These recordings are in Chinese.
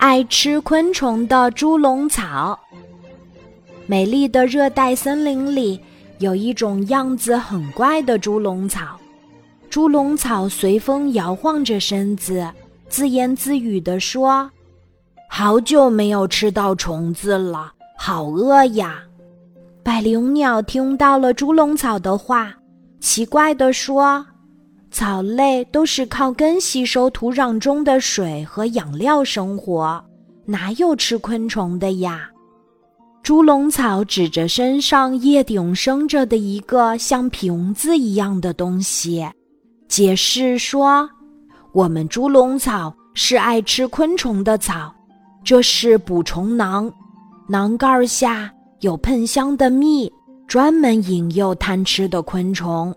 爱吃昆虫的猪笼草。美丽的热带森林里，有一种样子很怪的猪笼草。猪笼草随风摇晃着身子，自言自语地说：“好久没有吃到虫子了，好饿呀！”百灵鸟听到了猪笼草的话，奇怪地说。草类都是靠根吸收土壤中的水和养料生活，哪有吃昆虫的呀？猪笼草指着身上叶顶生着的一个像瓶子一样的东西，解释说：“我们猪笼草是爱吃昆虫的草，这是捕虫囊，囊盖下有喷香的蜜，专门引诱贪吃的昆虫。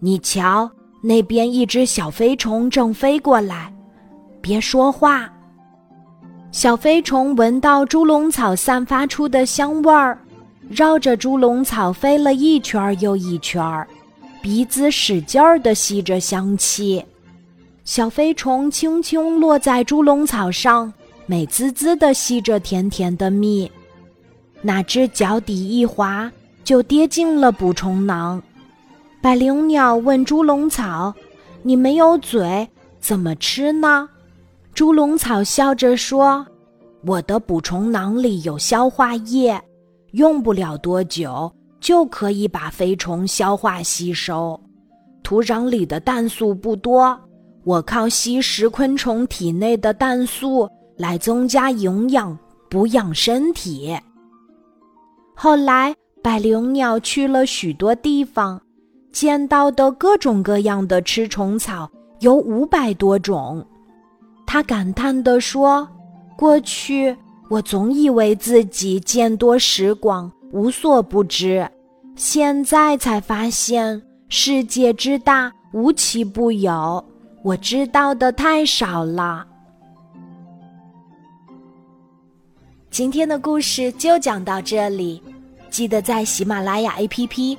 你瞧。”那边一只小飞虫正飞过来，别说话。小飞虫闻到猪笼草散发出的香味儿，绕着猪笼草飞了一圈又一圈儿，鼻子使劲儿地吸着香气。小飞虫轻轻落在猪笼草上，美滋滋地吸着甜甜的蜜。哪知脚底一滑，就跌进了捕虫囊。百灵鸟问猪笼草：“你没有嘴，怎么吃呢？”猪笼草笑着说：“我的捕虫囊里有消化液，用不了多久就可以把飞虫消化吸收。土壤里的氮素不多，我靠吸食昆虫体内的氮素来增加营养，补养身体。”后来，百灵鸟去了许多地方。见到的各种各样的吃虫草有五百多种，他感叹地说：“过去我总以为自己见多识广，无所不知，现在才发现世界之大，无奇不有，我知道的太少了。”今天的故事就讲到这里，记得在喜马拉雅 APP。